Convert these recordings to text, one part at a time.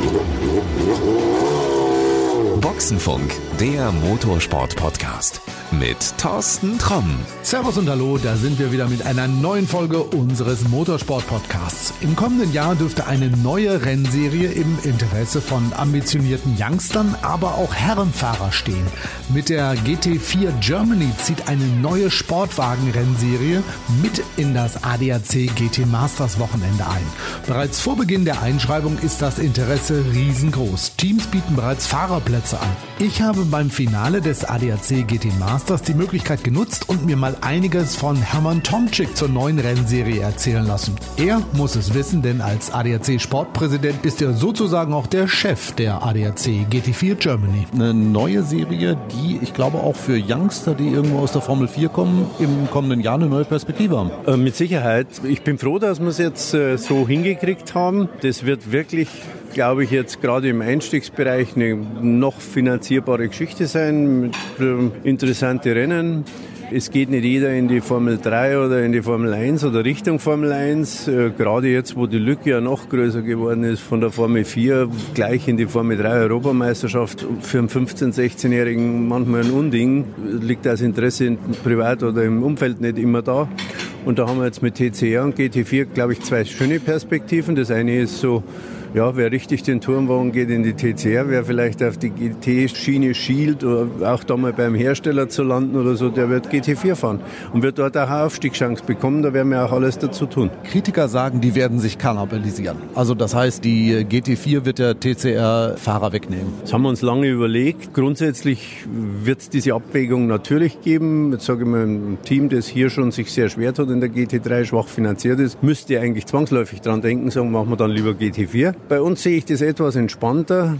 Yep, yep, yep. Boxenfunk, der Motorsport-Podcast mit Thorsten Tromm. Servus und Hallo, da sind wir wieder mit einer neuen Folge unseres Motorsport-Podcasts. Im kommenden Jahr dürfte eine neue Rennserie im Interesse von ambitionierten Youngstern, aber auch Herrenfahrer stehen. Mit der GT4 Germany zieht eine neue Sportwagen-Rennserie mit in das ADAC GT Masters Wochenende ein. Bereits vor Beginn der Einschreibung ist das Interesse riesengroß. Teams bieten bereits Fahrerplätze an. Ich habe beim Finale des ADAC GT Masters die Möglichkeit genutzt und mir mal einiges von Hermann Tomczyk zur neuen Rennserie erzählen lassen. Er muss es wissen, denn als ADAC Sportpräsident ist er sozusagen auch der Chef der ADAC GT4 Germany. Eine neue Serie, die ich glaube auch für Youngster, die irgendwo aus der Formel 4 kommen, im kommenden Jahr eine neue Perspektive haben. Äh, mit Sicherheit. Ich bin froh, dass wir es jetzt äh, so hingekriegt haben. Das wird wirklich glaube ich, jetzt gerade im Einstiegsbereich eine noch finanzierbare Geschichte sein mit ähm, interessante Rennen. Es geht nicht jeder in die Formel 3 oder in die Formel 1 oder Richtung Formel 1. Äh, gerade jetzt, wo die Lücke ja noch größer geworden ist, von der Formel 4 gleich in die Formel 3 Europameisterschaft, für einen 15-, 16-Jährigen manchmal ein Unding. Liegt das Interesse privat oder im Umfeld nicht immer da. Und da haben wir jetzt mit TCR und GT4, glaube ich, zwei schöne Perspektiven. Das eine ist so, ja, wer richtig den Turmwagen geht in die TCR, wer vielleicht auf die GT-Schiene schielt oder auch da mal beim Hersteller zu landen oder so, der wird GT4 fahren und wird dort auch eine Aufstiegschance bekommen. Da werden wir auch alles dazu tun. Kritiker sagen, die werden sich kannibalisieren. Also das heißt, die GT4 wird der TCR-Fahrer wegnehmen. Das haben wir uns lange überlegt. Grundsätzlich wird es diese Abwägung natürlich geben. Jetzt sage ich mal, ein Team, das hier schon sich sehr schwer tut in der GT3, schwach finanziert ist, müsste eigentlich zwangsläufig dran denken, sagen, machen wir dann lieber GT4. Bei uns sehe ich das etwas entspannter,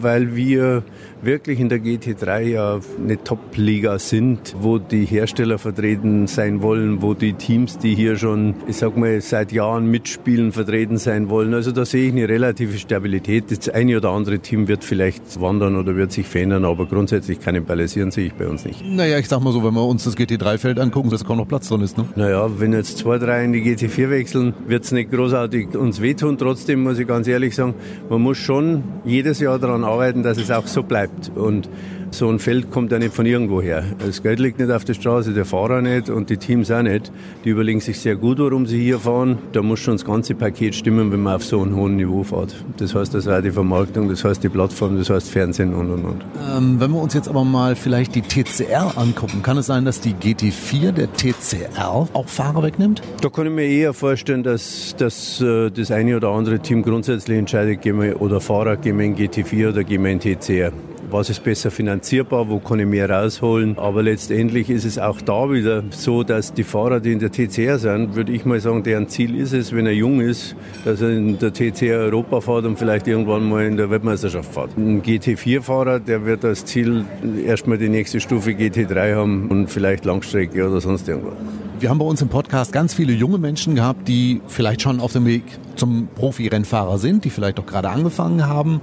weil wir wirklich in der GT3 ja eine Top-Liga sind, wo die Hersteller vertreten sein wollen, wo die Teams, die hier schon, ich sag mal, seit Jahren mitspielen, vertreten sein wollen. Also da sehe ich eine relative Stabilität. Das eine oder andere Team wird vielleicht wandern oder wird sich verändern, aber grundsätzlich kannibalisieren sehe ich bei uns nicht. Naja, ich sag mal so, wenn wir uns das GT3-Feld angucken, dass kaum noch Platz drin ist, ne? Naja, wenn jetzt zwei, drei in die GT4 wechseln, wird es nicht großartig uns wehtun. Trotzdem muss ich ganz ehrlich sagen, man muss schon jedes Jahr daran arbeiten, dass es auch so bleibt. Und so ein Feld kommt ja nicht von irgendwo her. Das Geld liegt nicht auf der Straße, der Fahrer nicht und die Teams auch nicht. Die überlegen sich sehr gut, warum sie hier fahren. Da muss schon das ganze Paket stimmen, wenn man auf so einem hohen Niveau fährt. Das heißt das auch die Vermarktung, das heißt die Plattform, das heißt Fernsehen und und und. Ähm, wenn wir uns jetzt aber mal vielleicht die TCR angucken, kann es sein, dass die GT4 der TCR auch Fahrer wegnimmt? Da kann ich mir eher vorstellen, dass, dass äh, das eine oder andere Team grundsätzlich entscheidet, gehen wir, oder Fahrer gehen wir in GT4 oder gehen wir in TCR was ist besser finanzierbar, wo kann ich mehr rausholen. Aber letztendlich ist es auch da wieder so, dass die Fahrer, die in der TCR sind, würde ich mal sagen, deren Ziel ist es, wenn er jung ist, dass er in der TCR Europa fährt und vielleicht irgendwann mal in der Weltmeisterschaft fährt. Ein GT4-Fahrer, der wird als Ziel erstmal die nächste Stufe GT3 haben und vielleicht Langstrecke oder sonst irgendwas. Wir haben bei uns im Podcast ganz viele junge Menschen gehabt, die vielleicht schon auf dem Weg zum Profi-Rennfahrer sind, die vielleicht auch gerade angefangen haben,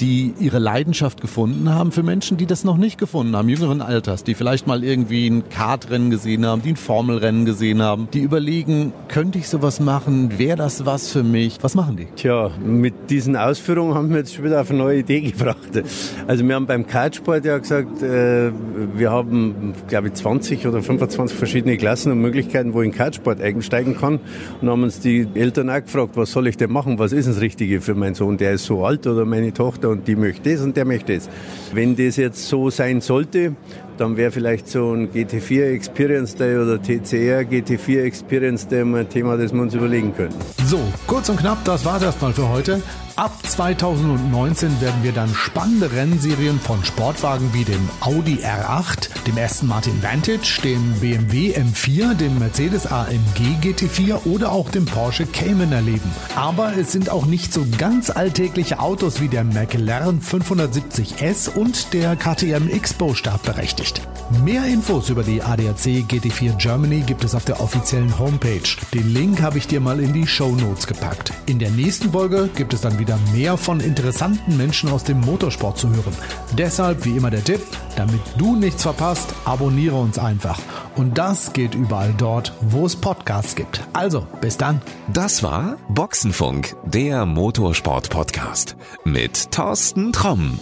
die ihre Leidenschaft gefunden haben für Menschen, die das noch nicht gefunden haben, jüngeren Alters, die vielleicht mal irgendwie ein Kartrennen gesehen haben, die ein Formelrennen gesehen haben, die überlegen, könnte ich sowas machen, wäre das was für mich? Was machen die? Tja, mit diesen Ausführungen haben wir jetzt schon wieder auf eine neue Idee gebracht. Also wir haben beim Kartsport ja gesagt, äh, wir haben, glaube ich, 20 oder 25 verschiedene Klassen und Möglichkeiten, wo ich in Kartsport einsteigen kann und haben uns die Eltern auch gefragt, was soll ich denn machen, was ist das Richtige für meinen Sohn, der ist so alt oder meine Tochter Tochter und die möchte das und der möchte das. Wenn das jetzt so sein sollte, dann wäre vielleicht so ein GT4 Experience Day oder TCR GT4 Experience Day ein Thema, das wir uns überlegen können. So, kurz und knapp, das war es erstmal für heute. Ab 2019 werden wir dann spannende Rennserien von Sportwagen wie dem Audi R8, dem Aston Martin Vantage, dem BMW M4, dem Mercedes AMG GT4 oder auch dem Porsche Cayman erleben. Aber es sind auch nicht so ganz alltägliche Autos wie der McLaren 570S und der KTM X-Bow startberechtigt. Mehr Infos über die ADAC GT4 Germany gibt es auf der offiziellen Homepage. Den Link habe ich dir mal in die Show Notes gepackt. In der nächsten Folge gibt es dann wieder mehr von interessanten Menschen aus dem Motorsport zu hören. Deshalb wie immer der Tipp, damit du nichts verpasst, abonniere uns einfach. Und das geht überall dort, wo es Podcasts gibt. Also, bis dann. Das war Boxenfunk, der Motorsport-Podcast mit Thorsten Tromm.